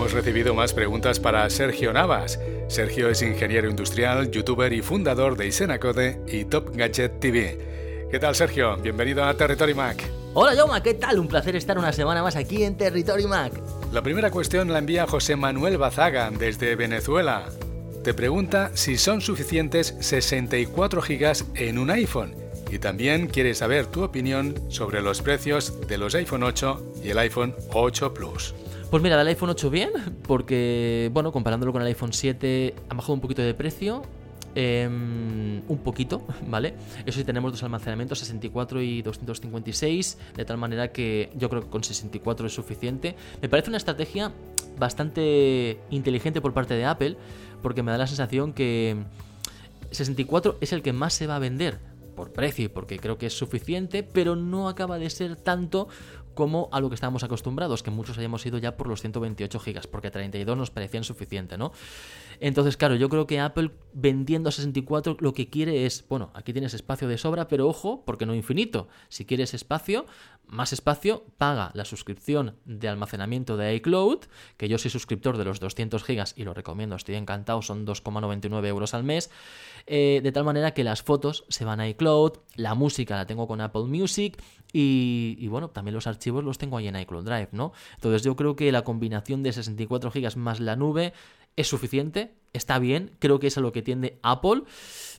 hemos recibido más preguntas para Sergio Navas. Sergio es ingeniero industrial, youtuber y fundador de Isenacode y Top Gadget TV. ¿Qué tal, Sergio? Bienvenido a Territory Mac. Hola, Yoma, ¿qué tal? Un placer estar una semana más aquí en Territory Mac. La primera cuestión la envía José Manuel Bazaga desde Venezuela. Te pregunta si son suficientes 64 GB en un iPhone y también quiere saber tu opinión sobre los precios de los iPhone 8 y el iPhone 8 Plus. Pues mira, del iPhone 8 bien, porque, bueno, comparándolo con el iPhone 7 ha bajado un poquito de precio. Em, un poquito, ¿vale? Eso sí, tenemos dos almacenamientos, 64 y 256, de tal manera que yo creo que con 64 es suficiente. Me parece una estrategia bastante inteligente por parte de Apple, porque me da la sensación que 64 es el que más se va a vender por precio y porque creo que es suficiente, pero no acaba de ser tanto como a lo que estábamos acostumbrados, que muchos hayamos ido ya por los 128 gigas, porque 32 nos parecían suficiente, ¿no? Entonces, claro, yo creo que Apple vendiendo a 64 lo que quiere es, bueno, aquí tienes espacio de sobra, pero ojo, porque no infinito. Si quieres espacio, más espacio, paga la suscripción de almacenamiento de iCloud, que yo soy suscriptor de los 200 gigas y lo recomiendo, estoy encantado, son 2,99 euros al mes, eh, de tal manera que las fotos se van a iCloud, la música la tengo con Apple Music y, bueno, también los archivos los tengo ahí en iCloud Drive, ¿no? Entonces yo creo que la combinación de 64 gigas más la nube es suficiente, está bien, creo que es a lo que tiende Apple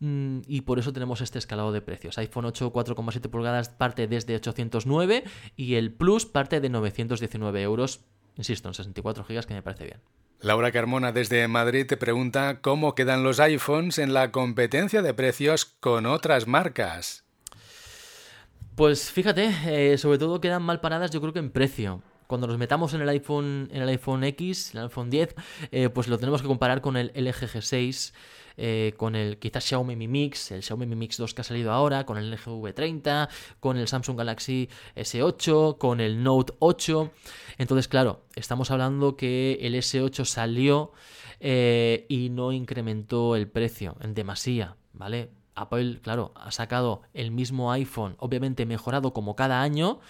mm, y por eso tenemos este escalado de precios. iPhone 8 4,7 pulgadas parte desde 809 y el Plus parte de 919 euros, insisto, en 64 gigas que me parece bien. Laura Carmona desde Madrid te pregunta cómo quedan los iPhones en la competencia de precios con otras marcas. Pues fíjate, eh, sobre todo quedan mal paradas yo creo que en precio. Cuando nos metamos en el iPhone, en el iPhone X, en el iPhone 10, eh, pues lo tenemos que comparar con el LG G6, eh, con el quizás Xiaomi Mi Mix, el Xiaomi Mi Mix 2 que ha salido ahora, con el LG V30, con el Samsung Galaxy S8, con el Note 8. Entonces, claro, estamos hablando que el S8 salió y no incrementó el precio en demasía, ¿vale? Apple, claro, ha sacado el mismo iPhone, obviamente mejorado como cada año,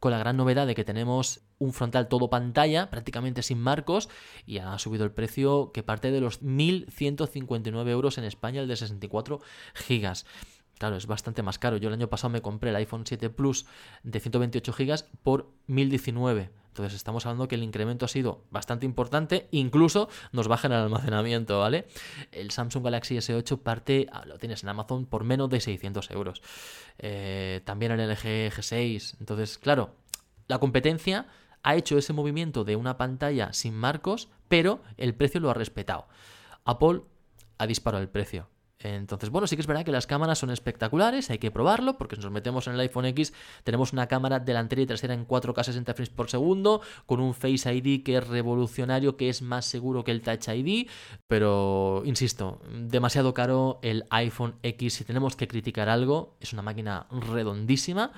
con la gran novedad de que tenemos un frontal todo pantalla, prácticamente sin marcos, y ha subido el precio que parte de los 1.159 euros en España, el de 64 gigas. Claro, es bastante más caro. Yo el año pasado me compré el iPhone 7 Plus de 128 GB por 1019. Entonces estamos hablando que el incremento ha sido bastante importante, incluso nos baja en el almacenamiento, ¿vale? El Samsung Galaxy S8 parte, ah, lo tienes en Amazon por menos de 600 euros. Eh, también el LG G6. Entonces, claro, la competencia ha hecho ese movimiento de una pantalla sin marcos, pero el precio lo ha respetado. Apple ha disparado el precio. Entonces, bueno, sí que es verdad que las cámaras son espectaculares, hay que probarlo, porque si nos metemos en el iPhone X, tenemos una cámara delantera y trasera en 4K 60 frames por segundo, con un Face ID que es revolucionario, que es más seguro que el Touch ID, pero, insisto, demasiado caro el iPhone X. Si tenemos que criticar algo, es una máquina redondísima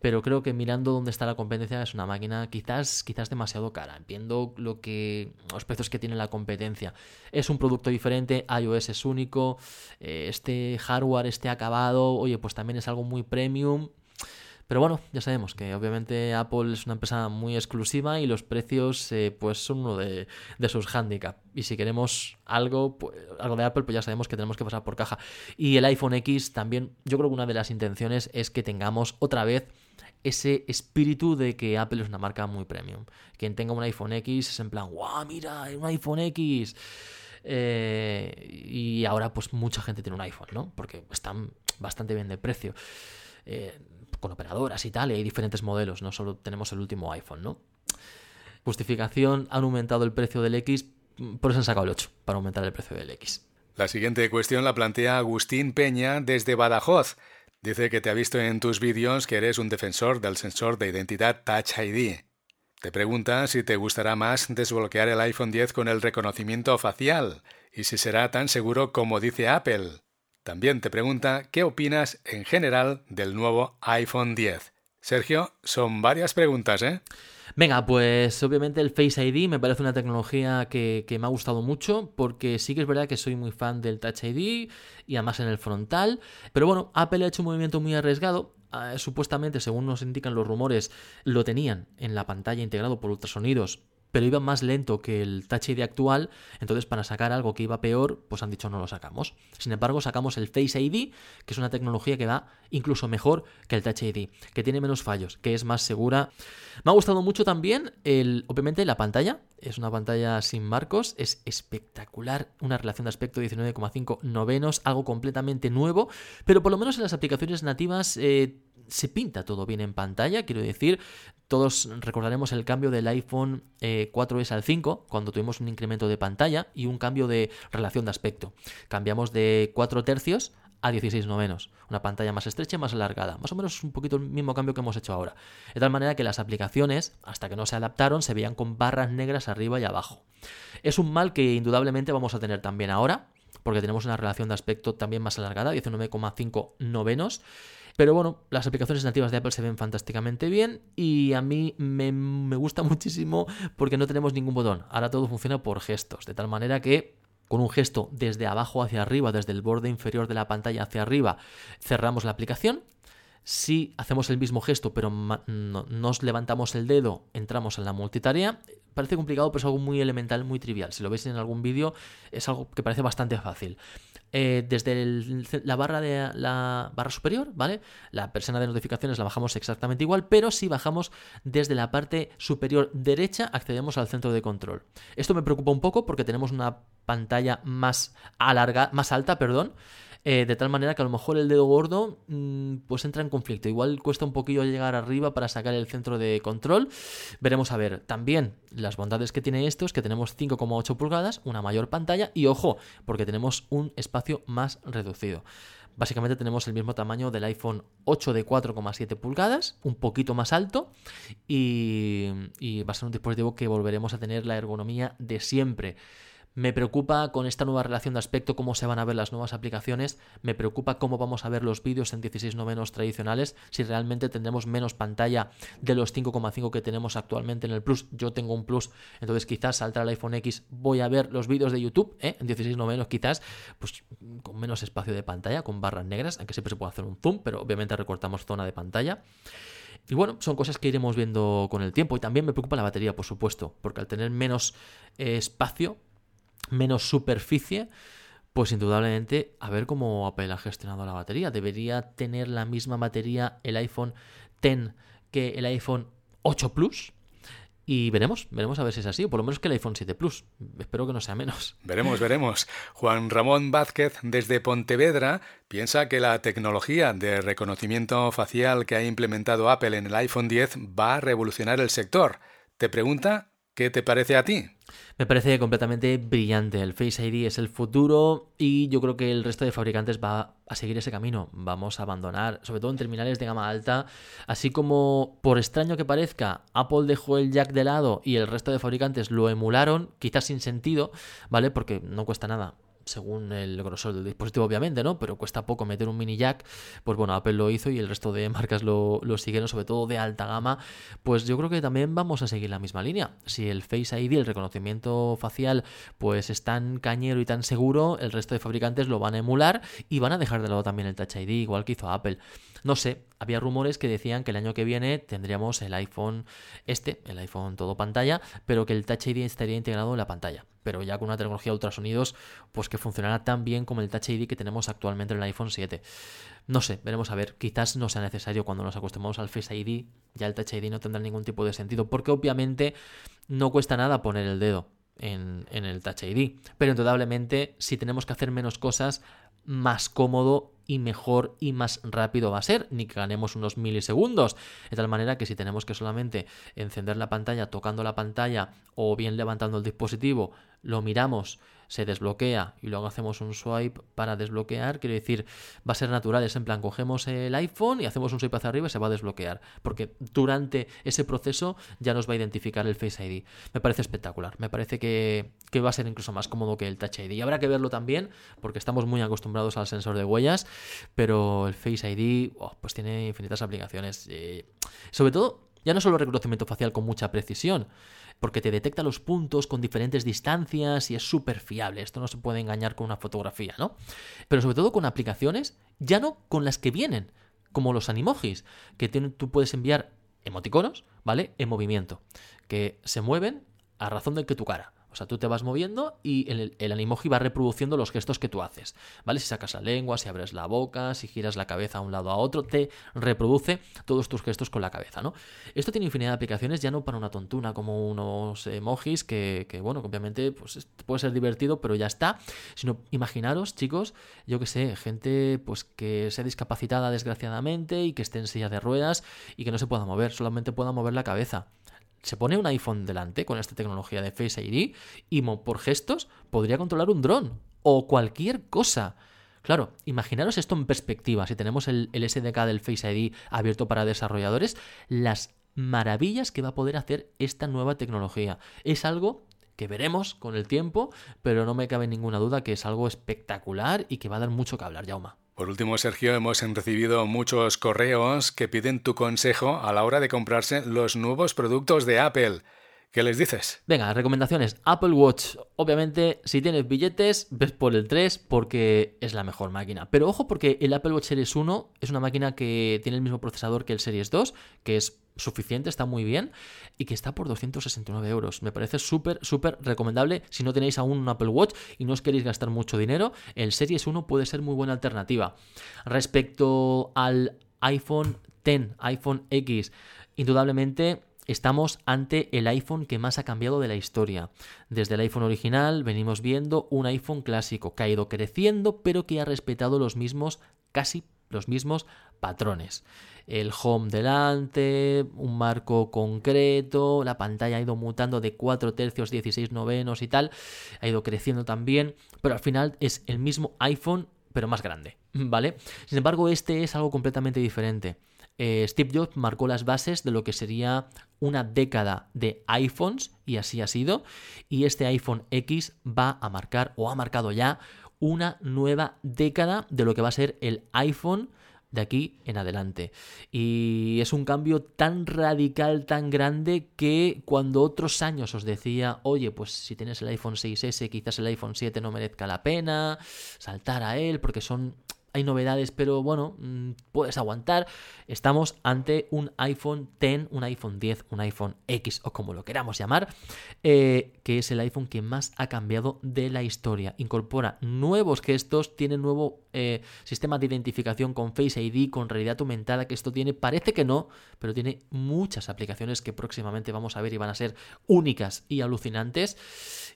pero creo que mirando dónde está la competencia es una máquina quizás, quizás demasiado cara, viendo lo que, los precios que tiene la competencia. Es un producto diferente, iOS es único, eh, este hardware, este acabado, oye, pues también es algo muy premium. Pero bueno, ya sabemos que obviamente Apple es una empresa muy exclusiva y los precios eh, pues son uno de, de sus handicaps. Y si queremos algo, pues, algo de Apple, pues ya sabemos que tenemos que pasar por caja. Y el iPhone X también, yo creo que una de las intenciones es que tengamos otra vez ese espíritu de que Apple es una marca muy premium. Quien tenga un iPhone X es en plan, ¡guau, mira, un iPhone X! Eh, y ahora pues mucha gente tiene un iPhone, ¿no? Porque están bastante bien de precio. Eh, con operadoras y tal, y hay diferentes modelos, no solo tenemos el último iPhone, ¿no? Justificación, han aumentado el precio del X, por eso han sacado el 8, para aumentar el precio del X. La siguiente cuestión la plantea Agustín Peña desde Badajoz. Dice que te ha visto en tus vídeos que eres un defensor del sensor de identidad Touch ID. Te pregunta si te gustará más desbloquear el iPhone 10 con el reconocimiento facial y si será tan seguro como dice Apple. También te pregunta qué opinas en general del nuevo iPhone 10. Sergio, son varias preguntas, ¿eh? Venga, pues obviamente el Face ID me parece una tecnología que, me ha gustado mucho porque sí que es verdad que soy muy fan del Touch ID y además en el frontal, pero bueno, Apple ha hecho un movimiento muy arriesgado. Ah, supuestamente, según nos indican los rumores, lo tenían en la pantalla integrado por ultrasonidos pero iba más lento que el Touch ID actual, entonces para sacar algo que iba peor, pues han dicho no lo sacamos. Sin embargo, sacamos el Face ID, que es una tecnología que va incluso mejor que el Touch ID, que tiene menos fallos, que es más segura. Me ha gustado mucho también, el, obviamente, la pantalla. Es una pantalla sin marcos, es espectacular, una relación de aspecto 19,5 novenos, algo completamente nuevo, pero por lo menos en las aplicaciones nativas eh, se pinta todo bien en pantalla, quiero decir, todos recordaremos el cambio del iPhone 4S eh, al 5, cuando tuvimos un incremento de pantalla y un cambio de relación de aspecto. Cambiamos de 4 tercios a 16 novenos, una pantalla más estrecha y más alargada, más o menos un poquito el mismo cambio que hemos hecho ahora. De tal manera que las aplicaciones, hasta que no se adaptaron, se veían con barras negras arriba y abajo. Es un mal que indudablemente vamos a tener también ahora, porque tenemos una relación de aspecto también más alargada, 19,5 novenos. Pero bueno, las aplicaciones nativas de Apple se ven fantásticamente bien y a mí me, me gusta muchísimo porque no tenemos ningún botón. Ahora todo funciona por gestos, de tal manera que con un gesto desde abajo hacia arriba, desde el borde inferior de la pantalla hacia arriba, cerramos la aplicación. Si hacemos el mismo gesto pero nos levantamos el dedo, entramos en la multitarea. Parece complicado, pero es algo muy elemental, muy trivial. Si lo veis en algún vídeo, es algo que parece bastante fácil. Eh, desde la barra de la barra superior, ¿vale? La persona de notificaciones la bajamos exactamente igual, pero si bajamos desde la parte superior derecha, accedemos al centro de control. Esto me preocupa un poco porque tenemos una pantalla más alarga, más alta, perdón. Eh, de tal manera que a lo mejor el dedo gordo mm, pues entra en conflicto. Igual cuesta un poquillo llegar arriba para sacar el centro de control. Veremos a ver. También las bondades que tiene esto es que tenemos 5,8 pulgadas, una mayor pantalla y ojo, porque tenemos un espacio más reducido. Básicamente tenemos el mismo tamaño del iPhone 8 de 4,7 pulgadas, un poquito más alto y, y va a ser un dispositivo que volveremos a tener la ergonomía de siempre. Me preocupa con esta nueva relación de aspecto cómo se van a ver las nuevas aplicaciones. Me preocupa cómo vamos a ver los vídeos en 16 novenos tradicionales. Si realmente tendremos menos pantalla de los 5,5 que tenemos actualmente en el Plus. Yo tengo un Plus, entonces quizás saltar el iPhone X voy a ver los vídeos de YouTube ¿eh? en 16 novenos quizás, pues con menos espacio de pantalla, con barras negras, aunque siempre se puede hacer un zoom, pero obviamente recortamos zona de pantalla. Y bueno, son cosas que iremos viendo con el tiempo. Y también me preocupa la batería, por supuesto, porque al tener menos eh, espacio, menos superficie, pues indudablemente a ver cómo Apple ha gestionado la batería. Debería tener la misma batería el iPhone X que el iPhone 8 Plus. Y veremos, veremos a ver si es así, o por lo menos que el iPhone 7 Plus. Espero que no sea menos. Veremos, veremos. Juan Ramón Vázquez, desde Pontevedra, piensa que la tecnología de reconocimiento facial que ha implementado Apple en el iPhone 10 va a revolucionar el sector. Te pregunta ¿Qué te parece a ti? Me parece completamente brillante. El Face ID es el futuro y yo creo que el resto de fabricantes va a seguir ese camino. Vamos a abandonar, sobre todo en terminales de gama alta, así como por extraño que parezca, Apple dejó el jack de lado y el resto de fabricantes lo emularon, quizás sin sentido, ¿vale? Porque no cuesta nada según el grosor del dispositivo, obviamente, ¿no? Pero cuesta poco meter un mini jack. Pues bueno, Apple lo hizo y el resto de marcas lo, lo siguieron, sobre todo de alta gama. Pues yo creo que también vamos a seguir la misma línea. Si el Face ID, el reconocimiento facial, pues es tan cañero y tan seguro, el resto de fabricantes lo van a emular y van a dejar de lado también el Touch ID, igual que hizo Apple. No sé, había rumores que decían que el año que viene tendríamos el iPhone este, el iPhone todo pantalla, pero que el Touch ID estaría integrado en la pantalla. Pero ya con una tecnología ultrasonidos, pues que funcionará tan bien como el Touch ID que tenemos actualmente en el iPhone 7. No sé, veremos a ver. Quizás no sea necesario cuando nos acostumbramos al Face ID, ya el Touch ID no tendrá ningún tipo de sentido, porque obviamente no cuesta nada poner el dedo. En, en, el Touch ID. Pero indudablemente, si tenemos que hacer menos cosas, más cómodo y mejor y más rápido va a ser, ni que ganemos unos milisegundos. De tal manera que si tenemos que solamente encender la pantalla tocando la pantalla o bien levantando el dispositivo, lo miramos se desbloquea y luego hacemos un swipe para desbloquear, quiere decir, va a ser natural, es en plan, cogemos el iPhone y hacemos un swipe hacia arriba y se va a desbloquear, porque durante ese proceso ya nos va a identificar el Face ID. Me parece espectacular, me parece que, va a ser incluso más cómodo que el Touch ID. Y habrá que verlo también, porque estamos muy acostumbrados al sensor de huellas, pero el Face ID pues tiene infinitas aplicaciones. Eh, sobre todo, ya no solo reconocimiento facial con mucha precisión, porque te detecta los puntos con diferentes distancias y es súper fiable. Esto no se puede engañar con una fotografía, ¿no? Pero sobre todo con aplicaciones, ya no con las que vienen, como los animojis, que tú puedes enviar emoticonos, ¿vale? En movimiento, que se mueven a razón de que tu cara. O sea, tú te vas moviendo y el, el, animoji va reproduciendo los gestos que tú haces, ¿vale? Si sacas la lengua, si abres la boca, si giras la cabeza a un lado a otro, te reproduce todos tus gestos con la cabeza, ¿no? Esto tiene infinidad de aplicaciones, ya no para una tontuna como unos emojis, que, que bueno, obviamente pues, puede ser divertido, pero ya está, sino imaginaros, chicos, yo que sé, gente pues que sea discapacitada desgraciadamente y que esté en silla de ruedas y que no se pueda mover, solamente pueda mover la cabeza se pone un iPhone delante con esta tecnología de Face ID y por gestos podría controlar un dron o cualquier cosa. Claro, imaginaros esto en perspectiva, si tenemos el, el, SDK del Face ID abierto para desarrolladores, las maravillas que va a poder hacer esta nueva tecnología. Es algo que veremos con el tiempo, pero no me cabe ninguna duda que es algo espectacular y que va a dar mucho que hablar, Jauma. Por último, Sergio, hemos recibido muchos correos que piden tu consejo a la hora de comprarse los nuevos productos de Apple. ¿Qué les dices? Venga, recomendaciones. Apple Watch. Obviamente, si tienes billetes, ves por el 3 porque es la mejor máquina. Pero ojo porque el Apple Watch Series 1 es una máquina que tiene el mismo procesador que el Series 2, que es suficiente, está muy bien y que está por 269 euros. Me parece súper, súper recomendable si no tenéis aún un Apple Watch y no os queréis gastar mucho dinero. El Series 1 puede ser muy buena alternativa. Respecto al iPhone X, iPhone X, indudablemente estamos ante el iPhone que más ha cambiado de la historia. Desde el iPhone original venimos viendo un iPhone clásico que ha ido creciendo pero que ha respetado los mismos, casi los mismos patrones. El home delante, un marco concreto, la pantalla ha ido mutando de 4 tercios, 16 novenos y tal, ha ido creciendo también, pero al final es el mismo iPhone pero más grande, ¿vale? Sin embargo, este es algo completamente diferente. Eh, Steve Jobs marcó las bases de lo que sería una década de iPhones y así ha sido. Y este iPhone X va a marcar o ha marcado ya una nueva década de lo que va a ser el iPhone de aquí en adelante. Y es un cambio tan radical, tan grande, que cuando otros años os decía, oye, pues si tienes el iPhone 6S, quizás el iPhone 7 no merezca la pena saltar a él, porque son hay novedades, pero bueno, mm, puedes aguantar. Estamos ante un iPhone X, un iPhone 10, un iPhone X o como lo queramos llamar, eh, que es el iPhone que más ha cambiado de la historia. Incorpora nuevos gestos, tiene nuevo eh, sistema de identificación con Face ID, con realidad aumentada, que esto tiene, parece que no, pero tiene muchas aplicaciones que próximamente vamos a ver y van a ser únicas y alucinantes.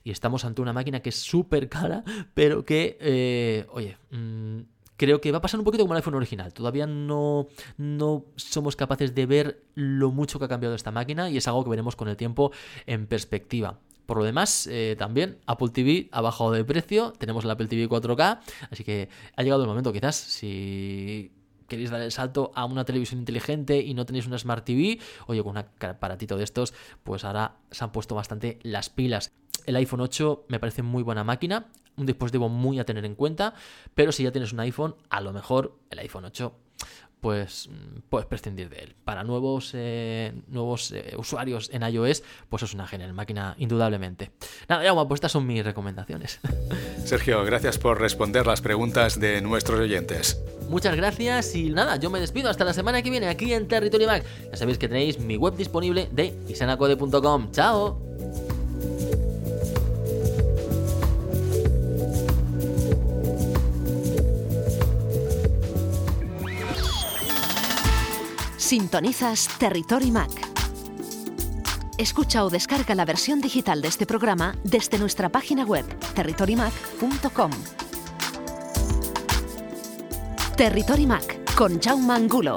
Y estamos ante una máquina que es súper cara, pero que, eh, oye, mmm, creo que va a pasar un poquito como el iPhone original. Todavía no, no somos capaces de ver lo mucho que ha cambiado esta máquina y es algo que veremos con el tiempo en perspectiva. Por lo demás, eh, también Apple TV ha bajado de precio, tenemos el Apple TV 4K, así que ha llegado el momento quizás, si queréis dar el salto a una televisión inteligente y no tenéis una Smart TV, oye, con un aparatito de estos, pues ahora se han puesto bastante las pilas. El iPhone 8 me parece muy buena máquina, un dispositivo muy a tener en cuenta, pero si ya tienes un iPhone, a lo mejor el iPhone 8 pues mm, puedes prescindir de él. Para nuevos, eh, nuevos eh, usuarios en iOS, pues es una genial máquina, indudablemente. Nada, ya, pues estas son mis recomendaciones. Sergio, gracias por responder las preguntas de nuestros oyentes. Muchas gracias y nada, yo me despido hasta la semana que viene aquí en Territory Mac. Ya sabéis que tenéis mi web disponible de isanacode.com. ¡Chao! Sintonizas Territory Mac. Escucha o descarga la versión digital de este programa desde nuestra página web territorymac.com. Territory Mac con Jaume Angulo.